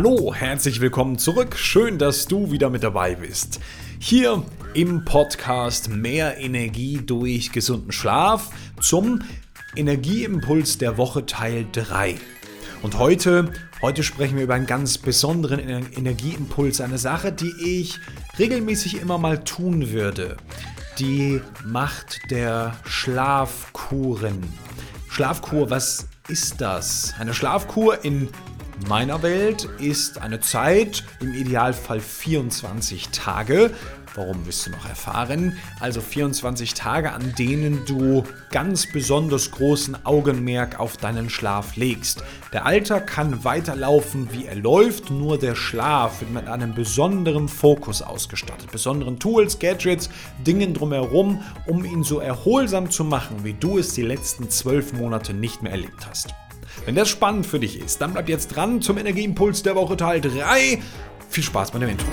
Hallo, herzlich willkommen zurück. Schön, dass du wieder mit dabei bist. Hier im Podcast Mehr Energie durch gesunden Schlaf zum Energieimpuls der Woche Teil 3. Und heute, heute sprechen wir über einen ganz besonderen Energieimpuls, eine Sache, die ich regelmäßig immer mal tun würde. Die Macht der Schlafkuren. Schlafkur, was ist das? Eine Schlafkur in meiner Welt ist eine Zeit, im Idealfall 24 Tage, Warum wirst du noch erfahren? Also 24 Tage, an denen du ganz besonders großen Augenmerk auf deinen Schlaf legst. Der Alltag kann weiterlaufen, wie er läuft, nur der Schlaf wird mit einem besonderen Fokus ausgestattet. Besonderen Tools, Gadgets, Dingen drumherum, um ihn so erholsam zu machen, wie du es die letzten zwölf Monate nicht mehr erlebt hast. Wenn das spannend für dich ist, dann bleib jetzt dran zum Energieimpuls der Woche Teil 3. Viel Spaß bei dem Intro.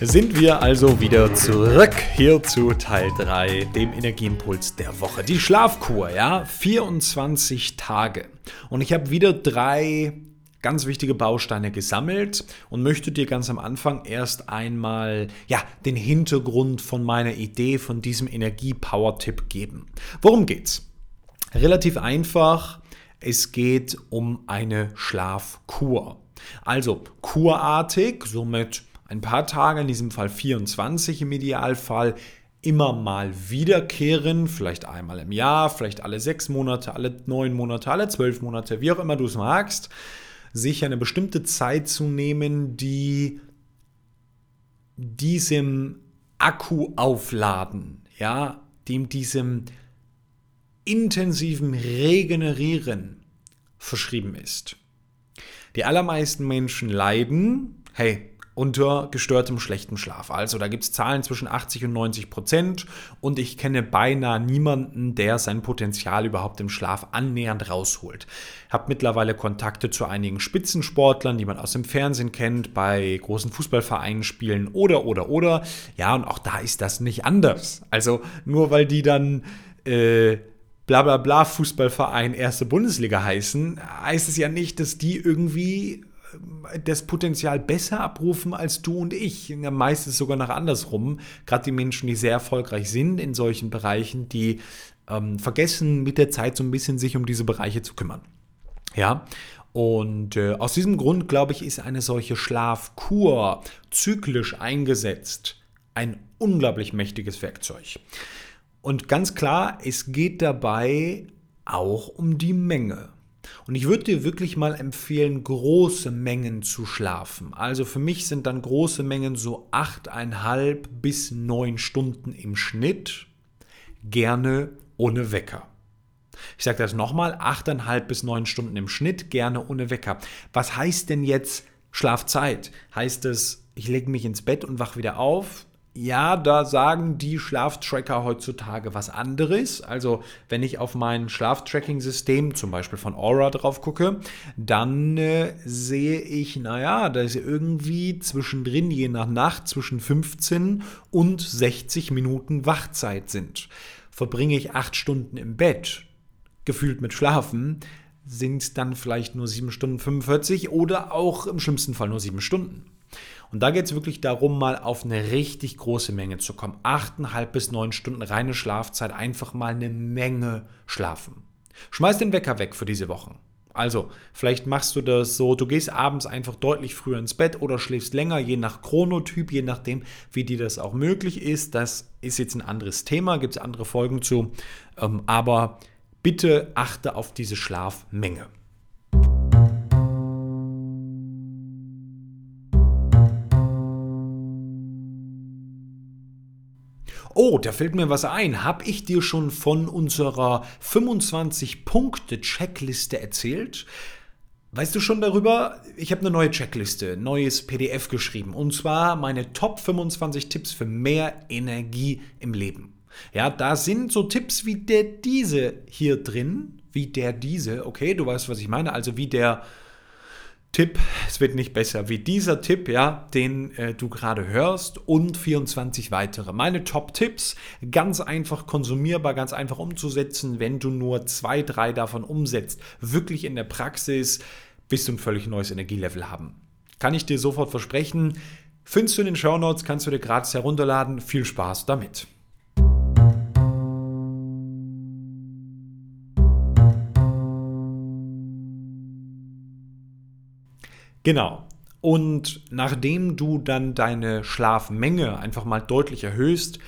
sind wir also wieder zurück hier zu Teil 3, dem Energieimpuls der Woche. Die Schlafkur, ja, 24 Tage. Und ich habe wieder drei ganz wichtige Bausteine gesammelt und möchte dir ganz am Anfang erst einmal ja, den Hintergrund von meiner Idee von diesem Energie-Power-Tipp geben. Worum geht's? Relativ einfach, es geht um eine Schlafkur. Also kurartig, somit ein paar Tage, in diesem Fall 24 im Idealfall, immer mal wiederkehren, vielleicht einmal im Jahr, vielleicht alle sechs Monate, alle neun Monate, alle zwölf Monate, wie auch immer du es magst, sich eine bestimmte Zeit zu nehmen, die diesem Akku aufladen, ja, dem diesem intensiven Regenerieren verschrieben ist. Die allermeisten Menschen leiden, hey, unter gestörtem schlechten Schlaf. Also da gibt es Zahlen zwischen 80 und 90 Prozent und ich kenne beinahe niemanden, der sein Potenzial überhaupt im Schlaf annähernd rausholt. Ich habe mittlerweile Kontakte zu einigen Spitzensportlern, die man aus dem Fernsehen kennt, bei großen Fußballvereinen spielen oder oder oder. Ja, und auch da ist das nicht anders. Also nur weil die dann... Äh, bla bla bla Fußballverein erste Bundesliga heißen, heißt es ja nicht, dass die irgendwie das Potenzial besser abrufen als du und ich. Meistens sogar nach andersrum. Gerade die Menschen, die sehr erfolgreich sind in solchen Bereichen, die ähm, vergessen mit der Zeit so ein bisschen sich um diese Bereiche zu kümmern. Ja, und äh, aus diesem Grund, glaube ich, ist eine solche Schlafkur zyklisch eingesetzt ein unglaublich mächtiges Werkzeug. Und ganz klar, es geht dabei auch um die Menge. Und ich würde dir wirklich mal empfehlen, große Mengen zu schlafen. Also für mich sind dann große Mengen so 8,5 bis 9 Stunden im Schnitt, gerne ohne Wecker. Ich sage das nochmal, 8,5 bis 9 Stunden im Schnitt, gerne ohne Wecker. Was heißt denn jetzt Schlafzeit? Heißt es, ich lege mich ins Bett und wache wieder auf? Ja, da sagen die Schlaftracker heutzutage was anderes. Also wenn ich auf mein Schlaftracking-System, zum Beispiel von Aura, drauf gucke, dann äh, sehe ich, naja, da ist irgendwie zwischendrin, je nach Nacht, zwischen 15 und 60 Minuten Wachzeit sind. Verbringe ich acht Stunden im Bett, gefühlt mit Schlafen, sind dann vielleicht nur 7 Stunden 45 oder auch im schlimmsten Fall nur 7 Stunden. Und da geht es wirklich darum, mal auf eine richtig große Menge zu kommen. Achteinhalb bis neun Stunden reine Schlafzeit, einfach mal eine Menge schlafen. Schmeiß den Wecker weg für diese Wochen. Also, vielleicht machst du das so, du gehst abends einfach deutlich früher ins Bett oder schläfst länger, je nach Chronotyp, je nachdem, wie dir das auch möglich ist. Das ist jetzt ein anderes Thema, gibt es andere Folgen zu. Ähm, aber bitte achte auf diese Schlafmenge. Oh, da fällt mir was ein. Hab ich dir schon von unserer 25-Punkte-Checkliste erzählt? Weißt du schon darüber? Ich habe eine neue Checkliste, neues PDF geschrieben. Und zwar meine Top 25 Tipps für mehr Energie im Leben. Ja, da sind so Tipps wie der diese hier drin, wie der diese, okay, du weißt, was ich meine, also wie der Tipp, es wird nicht besser wie dieser Tipp, ja, den äh, du gerade hörst und 24 weitere. Meine Top-Tipps, ganz einfach konsumierbar, ganz einfach umzusetzen. Wenn du nur zwei, drei davon umsetzt, wirklich in der Praxis, wirst du ein völlig neues Energielevel haben. Kann ich dir sofort versprechen. Findest du in den Show Notes, kannst du dir gratis herunterladen. Viel Spaß damit. Genau. Und nachdem du dann deine Schlafmenge einfach mal deutlich erhöhst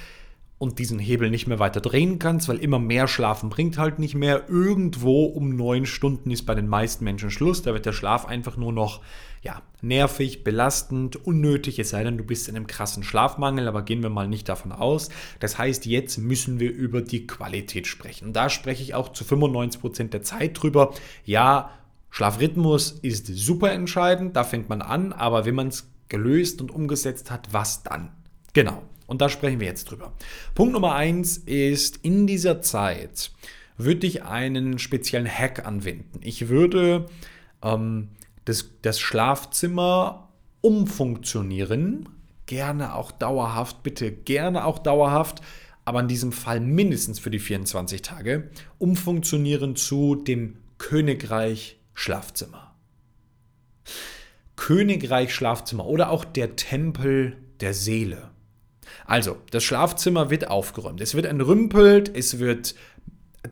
und diesen Hebel nicht mehr weiter drehen kannst, weil immer mehr Schlafen bringt halt nicht mehr, irgendwo um neun Stunden ist bei den meisten Menschen Schluss. Da wird der Schlaf einfach nur noch ja, nervig, belastend, unnötig, es sei denn, du bist in einem krassen Schlafmangel, aber gehen wir mal nicht davon aus. Das heißt, jetzt müssen wir über die Qualität sprechen. Und da spreche ich auch zu 95 Prozent der Zeit drüber. Ja, Schlafrhythmus ist super entscheidend, da fängt man an, aber wenn man es gelöst und umgesetzt hat, was dann? Genau, und da sprechen wir jetzt drüber. Punkt Nummer eins ist, in dieser Zeit würde ich einen speziellen Hack anwenden. Ich würde ähm, das, das Schlafzimmer umfunktionieren, gerne auch dauerhaft, bitte gerne auch dauerhaft, aber in diesem Fall mindestens für die 24 Tage, umfunktionieren zu dem Königreich Schlafzimmer. Königreich Schlafzimmer oder auch der Tempel der Seele. Also, das Schlafzimmer wird aufgeräumt. Es wird entrümpelt, es wird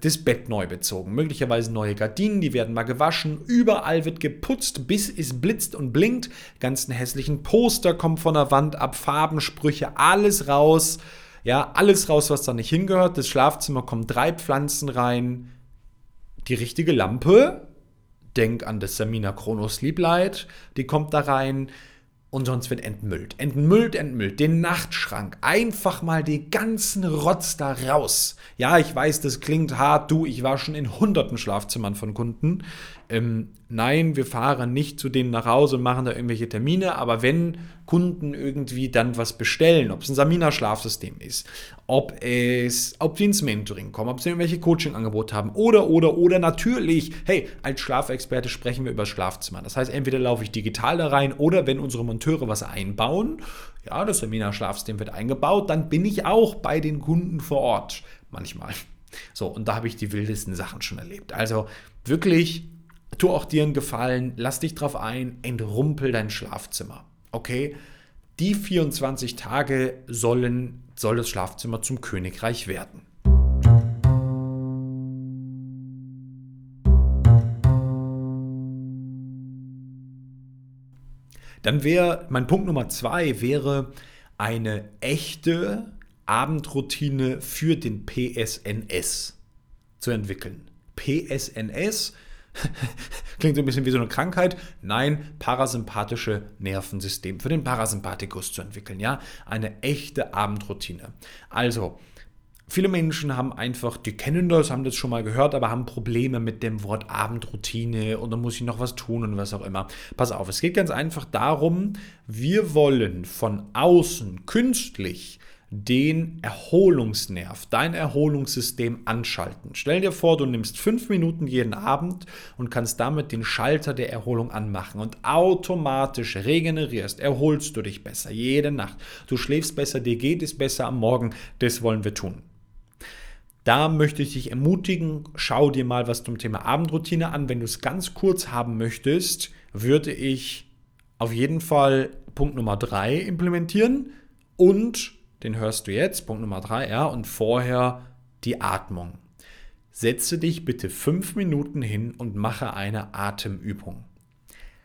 das Bett neu bezogen, möglicherweise neue Gardinen, die werden mal gewaschen, überall wird geputzt, bis es blitzt und blinkt, ganzen hässlichen Poster kommen von der Wand ab, Farbensprüche, alles raus, ja, alles raus, was da nicht hingehört. Das Schlafzimmer kommen drei Pflanzen rein, die richtige Lampe, denk an das Samina Chrono Sleep Light, die kommt da rein und sonst wird entmüllt. Entmüllt, entmüllt. Den Nachtschrank. Einfach mal den ganzen Rotz da raus. Ja, ich weiß, das klingt hart. Du, ich war schon in hunderten Schlafzimmern von Kunden. Ähm, nein, wir fahren nicht zu denen nach Hause und machen da irgendwelche Termine, aber wenn Kunden irgendwie dann was bestellen, ob es ein Samina-Schlafsystem ist, ob es, ob sie ins Mentoring kommen, ob sie irgendwelche Coaching-Angebote haben oder, oder, oder natürlich, hey, als Schlafexperte sprechen wir über das Schlafzimmer. Das heißt, entweder laufe ich digital da rein oder wenn unsere Monteure was einbauen, ja, das Samina-Schlafsystem wird eingebaut, dann bin ich auch bei den Kunden vor Ort. Manchmal. So, und da habe ich die wildesten Sachen schon erlebt. Also wirklich tu auch dir einen Gefallen, lass dich drauf ein, entrumpel dein Schlafzimmer. Okay? Die 24 Tage sollen, soll das Schlafzimmer zum Königreich werden. Dann wäre mein Punkt Nummer zwei wäre eine echte Abendroutine für den PSNS zu entwickeln. PSNS Klingt so ein bisschen wie so eine Krankheit. Nein, parasympathische Nervensystem für den Parasympathikus zu entwickeln. Ja, eine echte Abendroutine. Also, viele Menschen haben einfach, die kennen das, haben das schon mal gehört, aber haben Probleme mit dem Wort Abendroutine und dann muss ich noch was tun und was auch immer. Pass auf, es geht ganz einfach darum, wir wollen von außen künstlich den Erholungsnerv, dein Erholungssystem anschalten. Stell dir vor, du nimmst fünf Minuten jeden Abend und kannst damit den Schalter der Erholung anmachen und automatisch regenerierst, erholst du dich besser jede Nacht. Du schläfst besser, dir geht es besser am Morgen. Das wollen wir tun. Da möchte ich dich ermutigen, schau dir mal was zum Thema Abendroutine an. Wenn du es ganz kurz haben möchtest, würde ich auf jeden Fall Punkt Nummer drei implementieren und den hörst du jetzt, Punkt Nummer drei, ja, und vorher die Atmung. Setze dich bitte fünf Minuten hin und mache eine Atemübung.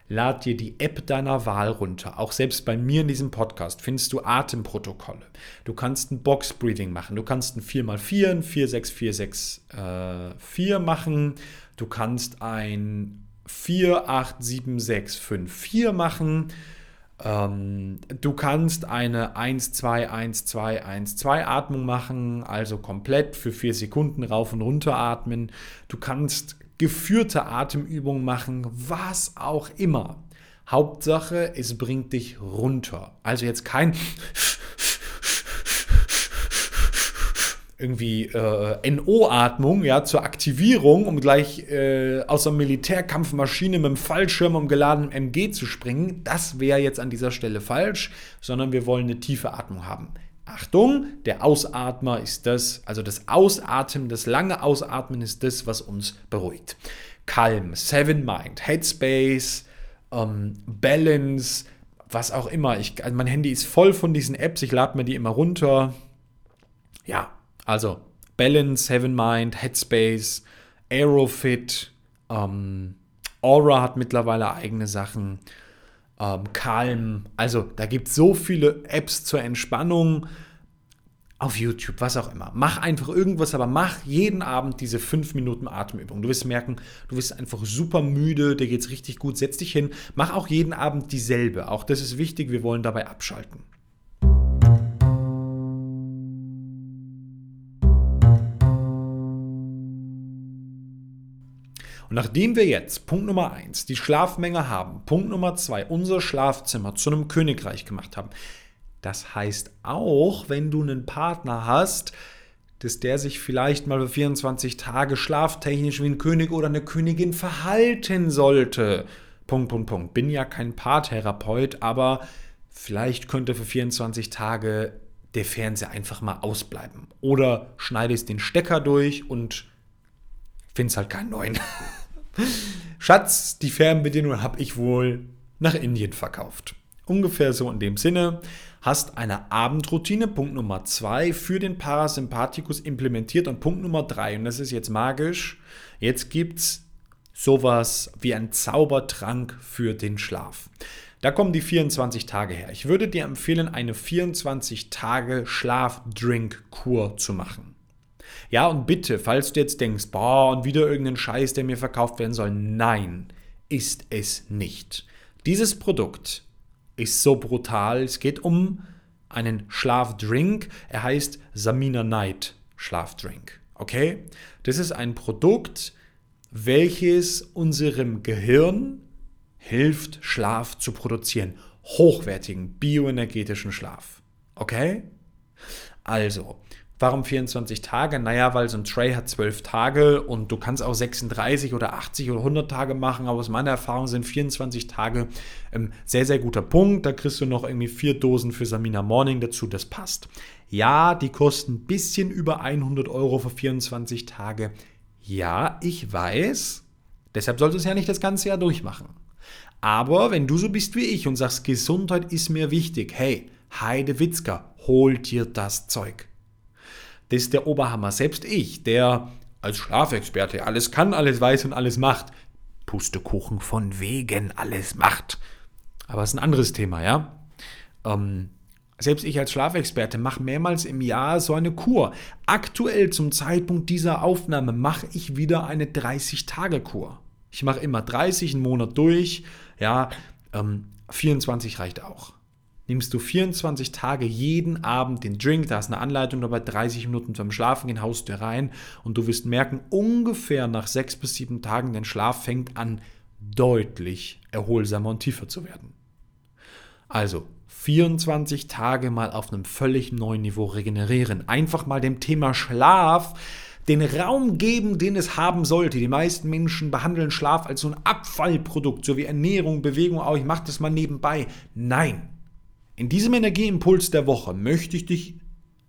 Lad dir die App deiner Wahl runter. Auch selbst bei mir in diesem Podcast findest du Atemprotokolle. Du kannst ein Box Breathing machen. Du kannst ein 4x4, ein 4-6-4-6-4 äh, machen. Du kannst ein 4-8-7-6-5-4 machen. Ähm, du kannst eine 1-2-1-2-1-2 Atmung machen, also komplett für vier Sekunden rauf und runter atmen. Du kannst geführte Atemübungen machen, was auch immer. Hauptsache, es bringt dich runter. Also jetzt kein irgendwie äh, NO-Atmung, ja, zur Aktivierung, um gleich äh, aus einer Militärkampfmaschine mit dem Fallschirm und geladenem MG zu springen. Das wäre jetzt an dieser Stelle falsch, sondern wir wollen eine tiefe Atmung haben. Achtung, der Ausatmer ist das, also das Ausatmen, das lange Ausatmen ist das, was uns beruhigt. Calm, Seven Mind, Headspace, ähm, Balance, was auch immer. Ich, also mein Handy ist voll von diesen Apps, ich lade mir die immer runter. Ja, also Balance, Seven Mind, Headspace, Aerofit, ähm, Aura hat mittlerweile eigene Sachen, ähm, Calm. Also da gibt es so viele Apps zur Entspannung auf YouTube, was auch immer. Mach einfach irgendwas, aber mach jeden Abend diese 5 Minuten Atemübung. Du wirst merken, du wirst einfach super müde, dir geht es richtig gut. Setz dich hin, mach auch jeden Abend dieselbe. Auch das ist wichtig, wir wollen dabei abschalten. Und nachdem wir jetzt Punkt Nummer 1 die Schlafmenge haben, Punkt Nummer 2 unser Schlafzimmer zu einem Königreich gemacht haben, das heißt auch, wenn du einen Partner hast, dass der sich vielleicht mal für 24 Tage schlaftechnisch wie ein König oder eine Königin verhalten sollte. Punkt, Punkt, Punkt. Bin ja kein Paartherapeut, aber vielleicht könnte für 24 Tage der Fernseher einfach mal ausbleiben. Oder schneidest den Stecker durch und findest halt keinen neuen. Schatz, die Fernbedienung habe ich wohl nach Indien verkauft. Ungefähr so in dem Sinne hast eine Abendroutine, Punkt Nummer zwei, für den Parasympathikus implementiert und Punkt Nummer drei, und das ist jetzt magisch, jetzt gibt es sowas wie ein Zaubertrank für den Schlaf. Da kommen die 24 Tage her. Ich würde dir empfehlen, eine 24 Tage Schlafdrink-Kur zu machen. Ja, und bitte, falls du jetzt denkst, boah, und wieder irgendein Scheiß, der mir verkauft werden soll, nein, ist es nicht. Dieses Produkt ist so brutal. Es geht um einen Schlafdrink. Er heißt Samina Night Schlafdrink. Okay? Das ist ein Produkt, welches unserem Gehirn hilft, Schlaf zu produzieren. Hochwertigen, bioenergetischen Schlaf. Okay? Also, Warum 24 Tage? Naja, weil so ein Tray hat 12 Tage und du kannst auch 36 oder 80 oder 100 Tage machen, aber aus meiner Erfahrung sind 24 Tage ähm, sehr, sehr guter Punkt. Da kriegst du noch irgendwie vier Dosen für Samina Morning dazu, das passt. Ja, die kosten ein bisschen über 100 Euro für 24 Tage. Ja, ich weiß. Deshalb solltest du ja nicht das ganze Jahr durchmachen. Aber wenn du so bist wie ich und sagst, Gesundheit ist mir wichtig, hey, Heide Witzka, hol dir das Zeug. Das ist der Oberhammer. Selbst ich, der als Schlafexperte alles kann, alles weiß und alles macht, Pustekuchen von wegen alles macht. Aber es ist ein anderes Thema, ja. Ähm, selbst ich als Schlafexperte mache mehrmals im Jahr so eine Kur. Aktuell zum Zeitpunkt dieser Aufnahme mache ich wieder eine 30-Tage-Kur. Ich mache immer 30 einen Monat durch. Ja, ähm, 24 reicht auch nimmst du 24 Tage jeden Abend den Drink, da ist eine Anleitung dabei, 30 Minuten beim Schlafen gehen, haust du rein und du wirst merken, ungefähr nach sechs bis sieben Tagen, dein Schlaf fängt an, deutlich erholsamer und tiefer zu werden. Also 24 Tage mal auf einem völlig neuen Niveau regenerieren. Einfach mal dem Thema Schlaf den Raum geben, den es haben sollte. Die meisten Menschen behandeln Schlaf als so ein Abfallprodukt, so wie Ernährung, Bewegung, auch ich mache das mal nebenbei. Nein, in diesem Energieimpuls der Woche möchte ich dich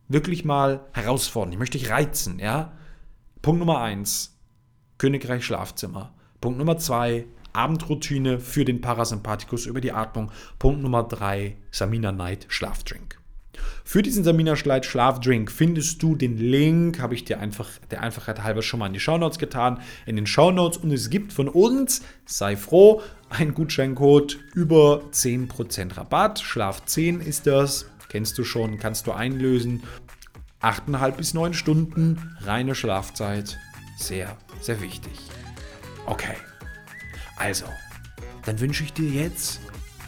wirklich mal herausfordern. Ich möchte dich reizen, ja? Punkt Nummer eins: Königreich Schlafzimmer. Punkt Nummer zwei: Abendroutine für den Parasympathikus über die Atmung. Punkt Nummer drei: Samina Night Schlafdrink. Für diesen Samina Schleid Schlafdrink findest du den Link, habe ich dir einfach der Einfachheit halber schon mal in die Shownotes getan, in den Shownotes und es gibt von uns, sei froh, einen Gutscheincode über 10% Rabatt. Schlaf 10 ist das, kennst du schon, kannst du einlösen. 8,5 bis 9 Stunden reine Schlafzeit, sehr, sehr wichtig. Okay, also, dann wünsche ich dir jetzt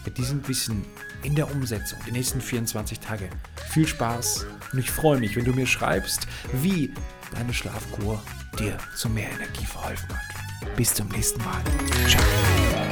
mit diesem Wissen in der Umsetzung die nächsten 24 Tage. Viel Spaß und ich freue mich, wenn du mir schreibst, wie deine Schlafkur dir zu mehr Energie verholfen hat. Bis zum nächsten Mal. Ciao.